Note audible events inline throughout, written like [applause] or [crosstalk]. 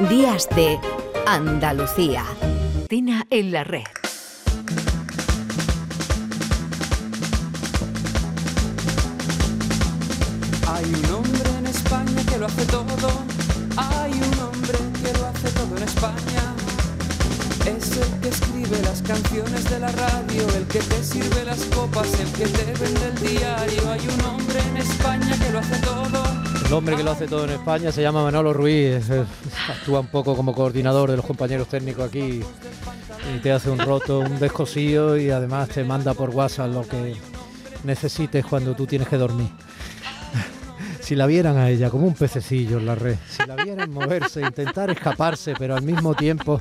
Días de Andalucía. Tina en la red. Hay un hombre en España que lo hace todo. Hay un hombre que lo hace todo en España. Es el que escribe las canciones de la radio, el que te sirve las copas, el que te vende el diario. Hay un hombre en España que lo hace todo. El hombre que lo hace todo en España se llama Manolo Ruiz. Actúa un poco como coordinador de los compañeros técnicos aquí y te hace un roto, un descosío y además te manda por WhatsApp lo que necesites cuando tú tienes que dormir. [laughs] Si la vieran a ella como un pececillo en la red, si la vieran moverse, intentar escaparse, pero al mismo tiempo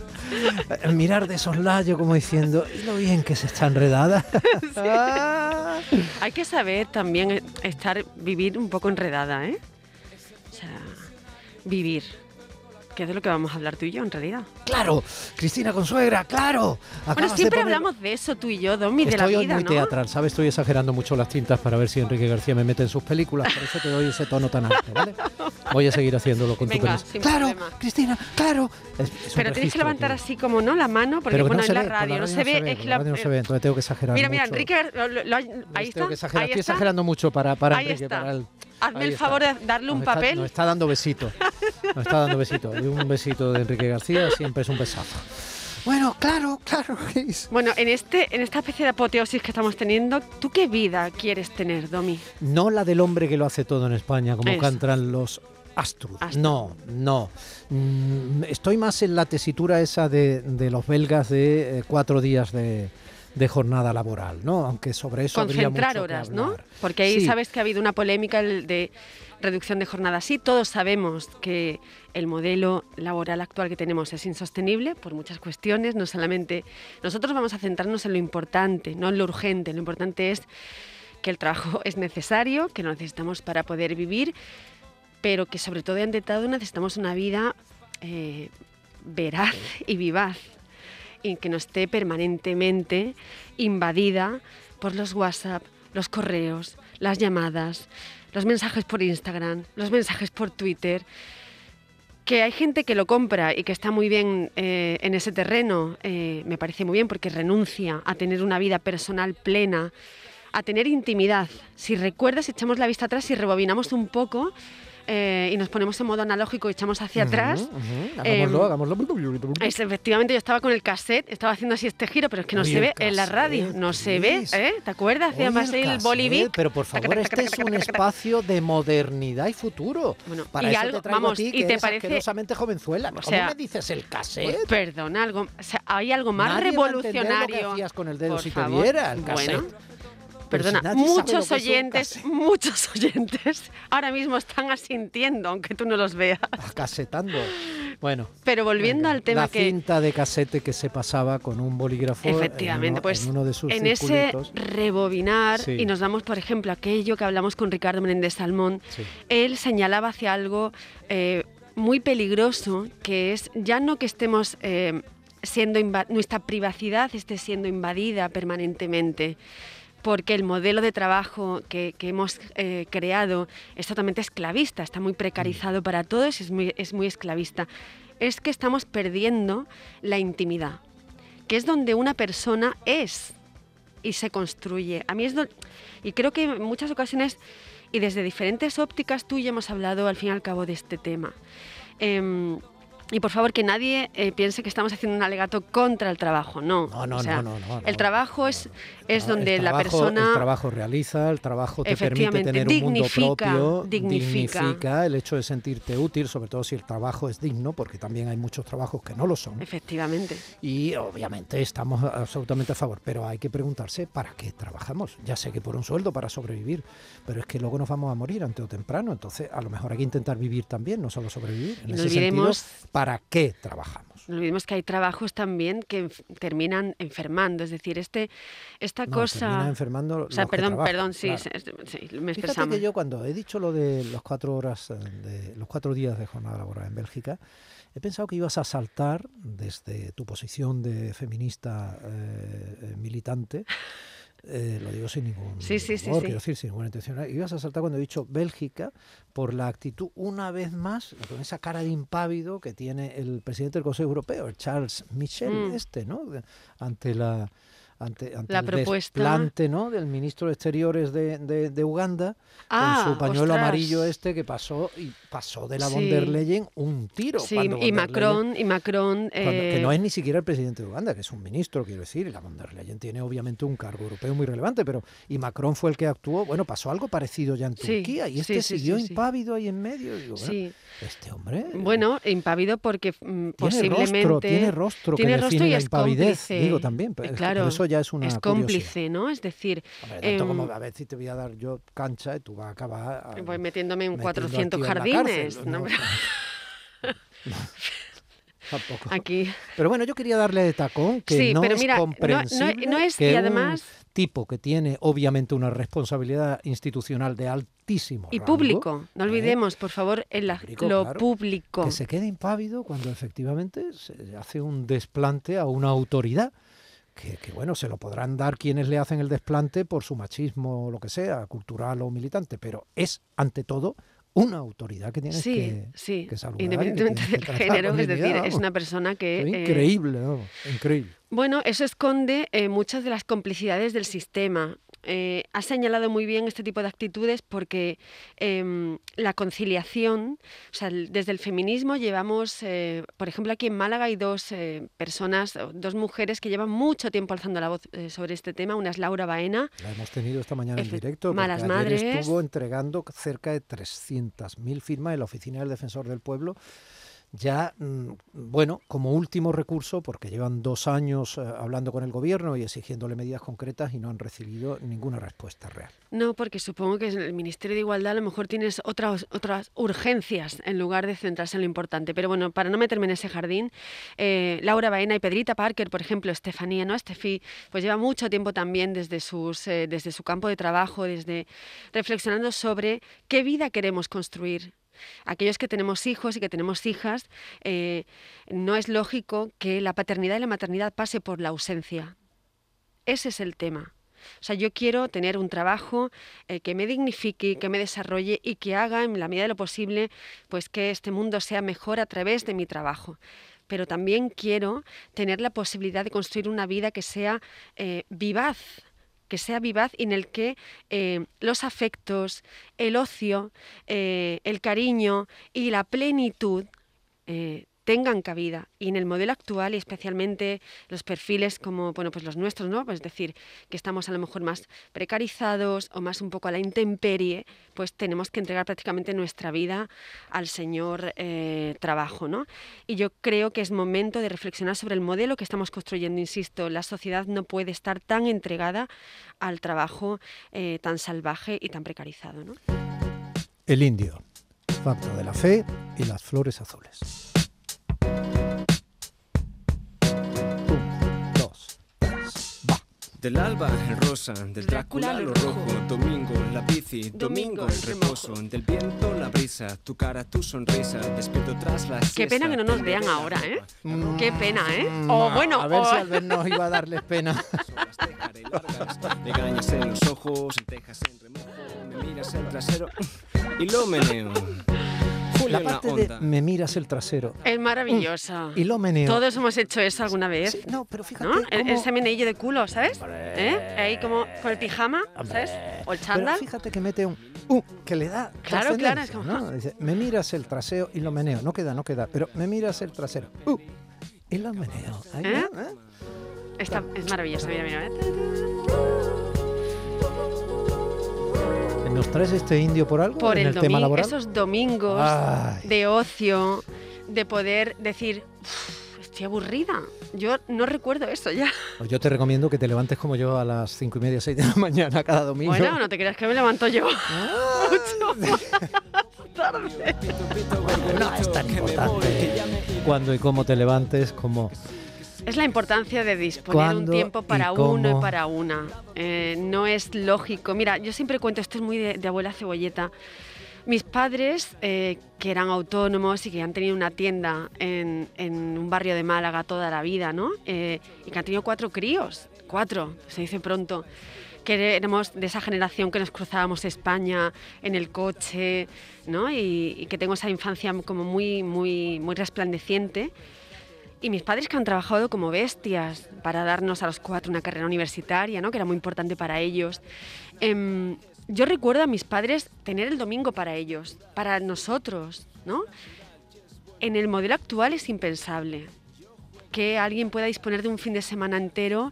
eh, mirar de soslayo como diciendo, "¿Y lo bien que se está enredada. [laughs] Hay que saber también eh, estar, vivir un poco enredada, ¿eh? O sea, vivir. Que es de lo que vamos a hablar tú y yo, en realidad. Claro, Cristina Consuegra, claro. Bueno, Acabas de siempre poner- hablamos de eso tú y yo, Domi, de la Estoy vida, muy ¿no? teatral, ¿sabes? Estoy exagerando mucho las tintas para ver si Enrique García me mete en sus películas, por eso te doy ese tono tan alto, ¿vale? [laughs] Voy a seguir haciéndolo con tu Venga, permiso. sin Claro, problema. Cristina, claro. Es- es Pero tienes que levantar así como, ¿no? La mano, porque Pero bueno, no en la por radio no se ve, es que la la... radio no se ve, entonces tengo que exagerar Mira, mira. Enrique, ahí está, estoy exagerando mucho para, Enrique, para el... Hazme el favor de darle un papel. nos está dando besitos. [laughs] Nos está dando besitos. Y un besito de Enrique García siempre es un besazo. Bueno, claro, claro. Bueno, en, este, en esta especie de apoteosis que estamos teniendo, ¿tú qué vida quieres tener, Domi? No la del hombre que lo hace todo en España, como Eso. cantan los Astrud. Astrud. No, no. Mm, estoy más en la tesitura esa de, de los belgas de eh, cuatro días de, de jornada laboral, ¿no? Aunque sobre eso habría Concentrar mucho que horas, ¿no? hablar. Porque ahí Sí. sabes que ha habido una polémica de reducción de jornada. Sí, todos sabemos que el modelo laboral actual que tenemos es insostenible por muchas cuestiones, no solamente nosotros vamos a centrarnos en lo importante, no en lo urgente. Lo importante es que el trabajo [laughs] es necesario, que lo necesitamos para poder vivir, pero que sobre todo ante todo necesitamos una vida eh, veraz y vivaz y que no esté permanentemente invadida por los WhatsApp, los correos, las llamadas, los mensajes por Instagram, los mensajes por Twitter. Que hay gente que lo compra y que está muy bien eh, en ese terreno, eh, me parece muy bien porque renuncia a tener una vida personal plena, a tener intimidad. Si recuerdas, echamos la vista atrás y rebobinamos un poco eh, y nos ponemos en modo analógico y echamos hacia atrás. Ujú. Em, Hagámoslo, hagámoslo. Es, efectivamente, yo estaba con el cassette, estaba haciendo así este giro, pero es que no Oye, se ve en la radio, no se ve. ¿eh? ¿Te acuerdas? Oye, Hacíamos el el Bolivic. Pero por favor, este es un espacio de modernidad y futuro. Bueno, Para y eso algo- te traigo vamos, a ti, ¿y que te eres parece- asquerosamente jovenzuela. O ¿Cómo sea, me dices el cassette? Pues, perdona, algo, o sea, hay algo más Nadie va a revolucionario. Lo que hacías con el dedo Por si favor. te viera el cassette. Bueno, Pero perdona, si muchos oyentes, muchos [laughs] oyentes ahora mismo están asintiendo, aunque tú no los veas. Ah, Casetando. Bueno. Pero volviendo venga, al tema la que cinta de casete que se pasaba con un bolígrafo en Efectivamente, uno- pues en uno de sus en ese rebobinar Sí. y nos damos, por ejemplo, aquello que hablamos con Ricardo Menéndez Salmón, Sí. él señalaba hacia algo eh, muy peligroso, que es ya no que estemos eh, siendo nuestra privacidad esté siendo invadida permanentemente porque el modelo de trabajo que, hemos eh, creado es totalmente esclavista, está muy precarizado para todos, es muy, es muy esclavista. Es que estamos perdiendo la intimidad, que es donde una persona es y se construye. A mí es y creo que en muchas ocasiones y desde diferentes ópticas tú y yo hemos hablado al fin y al cabo de este tema. Em, y por favor que nadie eh, piense que estamos haciendo un alegato contra el trabajo, no. No, no, O sea, no, no, no, El trabajo es, es donde la persona El trabajo realiza, el trabajo te permite tener un mundo dignifica, propio, dignifica. el hecho de sentirte útil, sobre todo si el trabajo es digno, porque también hay muchos trabajos que no lo son. Efectivamente. Y obviamente estamos absolutamente a favor, pero hay que preguntarse para qué trabajamos. Ya sé que por un sueldo para sobrevivir, pero es que luego nos vamos a morir antes o temprano, entonces a lo mejor hay que intentar vivir también, no solo sobrevivir. En no ese olvidemos- sentido, ¿para qué trabajamos? No olvidemos que hay trabajos también que terminan enfermando, es decir, este, esta No, cosa... termina enfermando o sea, los perdón, trabajan, perdón, sí, claro. sí, sí, me Fíjate expresamos. que yo cuando he dicho lo de las cuatro horas, eh, de los cuatro días de jornada laboral en Bélgica, he pensado que ibas a saltar desde tu posición de feminista eh, eh, militante eh, lo digo sin ningún Sí, sí, sí, humor, sí. quiero decir, sin ninguna intención. Ibas a saltar cuando he dicho Bélgica por la actitud, una vez más, con esa cara de impávido que tiene el presidente del Consejo Europeo, Charles Michel, Mm. este, ¿no? Ante la ante, ante La el propuesta. desplante ¿no? del ministro de Exteriores de, de- de Uganda Ah, con su pañuelo ostras. amarillo este que pasó y pasó de la von Sí. der Leyen un tiro. Sí, cuando von y Leyen- Macron, y Macron... que eh, no es ni siquiera el presidente de Uganda, que es un ministro, quiero decir, y la von der Leyen tiene obviamente un cargo europeo muy relevante, pero y Macron fue el que actuó, bueno, pasó algo parecido ya en Sí, Turquía, y sí, este sí, siguió impávido ahí en medio. y digo, bueno, este hombre eh, Bueno, impávido porque mm, tiene posiblemente... rostro, tiene rostro tiene que rostro y la impavidez, digo también, pero claro, por eso ya es una es curiosidad. cómplice, ¿no? Es decir, Hombre, tanto como em, a ver si te voy a dar yo cancha y tú vas a acabar a- voy metiéndome en metiendo 400 aquí en la jardines. cárcel, ¿no? [laughs] ¿no? Tampoco. Aquí. Pero bueno, yo quería darle de tacón que Sí, no pero es mira, no- no- comprensible no es- y un además- tipo que tiene obviamente una responsabilidad institucional de altísimo Y rango, público, no ¿eh? olvidemos, por favor, el, Público, lo claro. público. que se quede impávido cuando efectivamente se hace un desplante a una autoridad. Que, que, bueno, se lo podrán dar quienes le hacen el desplante por su machismo o lo que sea, cultural o militante, pero es ante todo una autoridad que tienes Sí, que, sí, que saludar independientemente que del género, es decir, es una persona que... Es eh, increíble, vamos, increíble. Bueno, eso esconde eh, muchas de las complicidades del sistema. Eh, ha señalado muy bien este tipo de actitudes porque em, la conciliación, o sea, desde el feminismo llevamos, eh, por ejemplo, aquí en Málaga hay dos eh, personas, dos mujeres que llevan mucho tiempo alzando la voz eh, sobre este tema. Una es Laura Baena, La hemos tenido esta mañana en directo. Malas ayer Madres. estuvo entregando cerca de 300.000 firmas en la Oficina del Defensor del Pueblo. Ya, mm, bueno, como último recurso, porque llevan dos años eh, hablando con el gobierno y exigiéndole medidas concretas y no han recibido ninguna respuesta real. No, porque supongo que en el Ministerio de Igualdad a lo mejor tienes otras, otras urgencias en lugar de centrarse en lo importante. Pero bueno, para no meterme en ese jardín, eh, Laura Baena y Pedrita Parker, por ejemplo, Estefanía, ¿no? Estefi, pues lleva mucho tiempo también desde, sus, eh, desde su campo de trabajo, desde reflexionando sobre qué vida queremos construir. Aquellos que tenemos hijos y que tenemos hijas, eh, no es lógico que la paternidad y la maternidad pase por la ausencia. Ese es el tema. O sea, yo quiero tener un trabajo eh, que me dignifique, que me desarrolle y que haga, en la medida de lo posible, pues que este mundo sea mejor a través de mi trabajo. Pero también quiero tener la posibilidad de construir una vida que sea eh, vivaz, que sea vivaz y en el que eh, los afectos, el ocio, eh, el cariño y la plenitud eh, tengan cabida. Y en el modelo actual, y especialmente los perfiles como bueno, pues los nuestros, ¿no? Pues es decir, que estamos a lo mejor más precarizados o más un poco a la intemperie, pues tenemos que entregar prácticamente nuestra vida al señor eh, trabajo, ¿no? Y yo creo que es momento de reflexionar sobre el modelo que estamos construyendo. Insisto, la sociedad no puede estar tan entregada al trabajo eh, tan salvaje y tan precarizado, ¿no? El indio, pacto de la fe y las flores azules. Del alba el rosa, del Drácula lo rojo, domingo la bici, domingo el reposo, del viento la brisa, tu cara, tu sonrisa, despierto tras la Qué pena que no nos vean ahora, ¿eh? ropa, Qué pena, ¿eh? Mm, O a- bueno, a ver o- si al vernos iba a darles pena. [laughs] Legañas en los ojos, lentejas en remojo, me miras el trasero y lo meneo. Julio La parte de me miras el trasero Es maravillosa. y lo meneo. Todos hemos hecho eso alguna vez. Sí, no, pero fíjate ¿No? El, cómo- ese meneillo de culo, ¿sabes? ¿Eh? Ahí como con el pijama, ¿sabes? O el Pero chándal. fíjate que mete un uh, que le da Claro, claro, es como- ¿no? Dice, me miras el trasero y lo meneo. No queda, no queda, pero me miras el trasero. Uh, y lo meneo. Ahí, ¿Eh? ¿Eh? Está- es maravilloso, mira, mira. ¿Nos traes este indio por algo Por en el el tema laboral? esos domingos Ay. de ocio, de poder decir, "Uf, estoy aburrida. Yo no recuerdo eso ya. Pues yo te recomiendo que te levantes como yo a las cinco y media, seis de la [laughs] mañana cada domingo. Bueno, no te creas que me levanto yo. Ah, [laughs] Tarde. no es tan importante cuándo y cómo te levantes, como Es la importancia de disponer un ¿Cuándo tiempo y para uno y para una. Eh, no es lógico. Mira, yo siempre cuento, esto es muy de, de abuela cebolleta. Mis padres, eh, que eran autónomos y que han tenido una tienda en, en un barrio de Málaga toda la vida, ¿no? Eh, y que han tenido cuatro críos, cuatro, se dice pronto. que éramos de esa generación que nos cruzábamos España en el coche, ¿no? Y, y que tengo esa infancia como muy, muy, muy resplandeciente. Y mis padres que han trabajado como bestias para darnos a los cuatro una carrera universitaria, ¿no? que era muy importante para ellos. Em, yo recuerdo a mis padres tener el domingo para ellos, para nosotros. ¿no? En el modelo actual es impensable que alguien pueda disponer de un fin de semana entero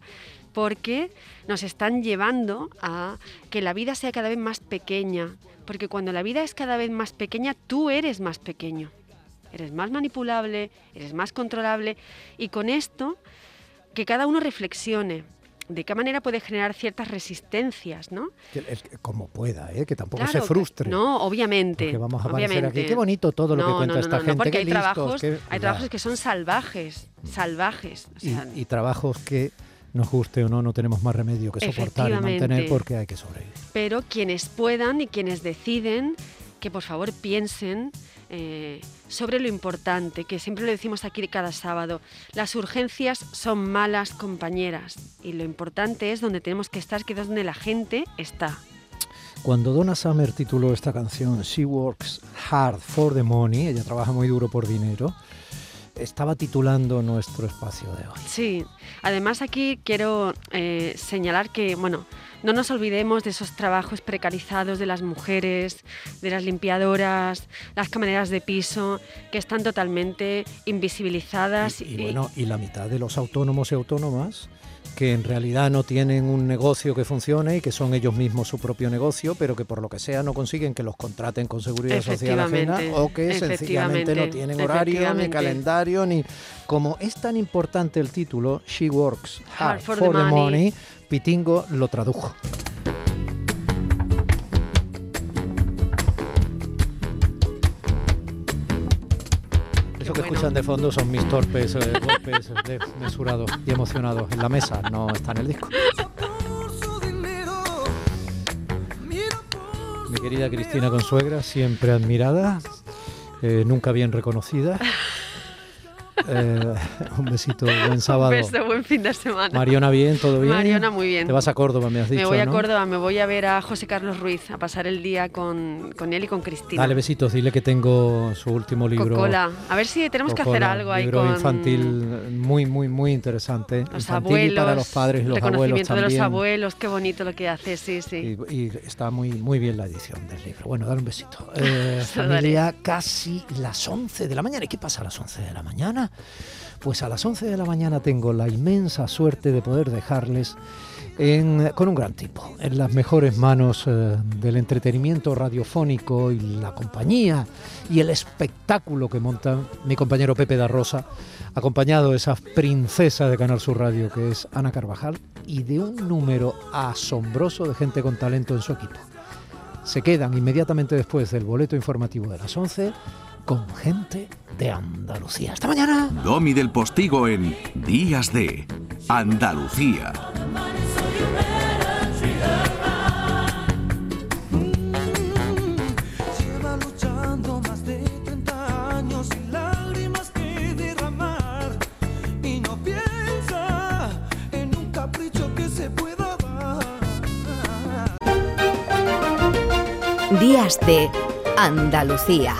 porque nos están llevando a que la vida sea cada vez más pequeña, porque cuando la vida es cada vez más pequeña, tú eres más pequeño eres más manipulable, eres más controlable y con esto que cada uno reflexione de qué manera puede generar ciertas resistencias, ¿no? como pueda, ¿eh? que tampoco se frustre. no, obviamente. Porque vamos a obviamente. aquí. Qué bonito todo lo que cuenta esta gente. porque hay, trabajos, hay trabajos que son salvajes, salvajes. y, trabajos que nos guste o no, no tenemos más remedio que soportar y mantener porque hay que sobrevivir. Pero quienes puedan y quienes deciden, que por favor piensen eh, sobre lo importante, que siempre lo decimos aquí cada sábado. Las urgencias son malas compañeras y lo importante es donde tenemos que estar, que es donde la gente está. Cuando Donna Summer tituló esta canción She Works Hard for the Money, ella trabaja muy duro por dinero, estaba titulando nuestro espacio de hoy. Sí, además aquí quiero eh, señalar que, bueno, no nos olvidemos de esos trabajos precarizados de las mujeres, de las limpiadoras, las camareras de piso, que están totalmente invisibilizadas. Y, bueno, y la mitad de los autónomos y autónomas que en realidad no tienen un negocio que funcione y que son ellos mismos su propio negocio, pero que por lo que sea no consiguen que los contraten con seguridad social ajena o que sencillamente no tienen horario, ni calendario, ni... Como es tan importante el título, She Works Hard, for, the, money Pitingo lo tradujo. Que escuchan de fondo son mis torpes eh, golpes mesurados y emocionados en la mesa, no está en el disco. Mi querida Cristina Consuegra, siempre admirada, eh, nunca bien reconocida. Eh, un besito, buen sábado. Un beso, buen fin de semana. Mariona, bien, todo bien. Mariona, muy bien. Te vas a Córdoba, me has dicho. Me voy a Córdoba, me voy a ver a José Carlos Ruiz, a pasar el día con, con él y con Cristina. Dale besitos, dile que tengo su último libro. Cocola. A ver si tenemos que hacer algo ahí libro infantil muy, muy, muy interesante. Los infantil abuelos, para los padres y los reconocimiento abuelos de los abuelos, qué bonito lo que hace, sí, sí. Y, está muy, muy bien la edición del libro. Bueno, dale un besito. [laughs] Eh, familia, casi las 11 de la mañana. ¿Y qué pasa a las 11 de la mañana? Pues a las 11 de la mañana tengo la inmensa suerte de poder dejarles con un gran tipo, en las mejores manos eh, del entretenimiento radiofónico y la compañía y el espectáculo que monta mi compañero Pepe da Rosa, acompañado de esa princesa de Canal Sur Radio que es Ana Carvajal y de un número asombroso de gente con talento en su equipo. Se quedan inmediatamente después del boleto informativo de las 11 con gente de Andalucía. Hasta mañana. Domi del Postigo en Días de Andalucía. Días de Andalucía.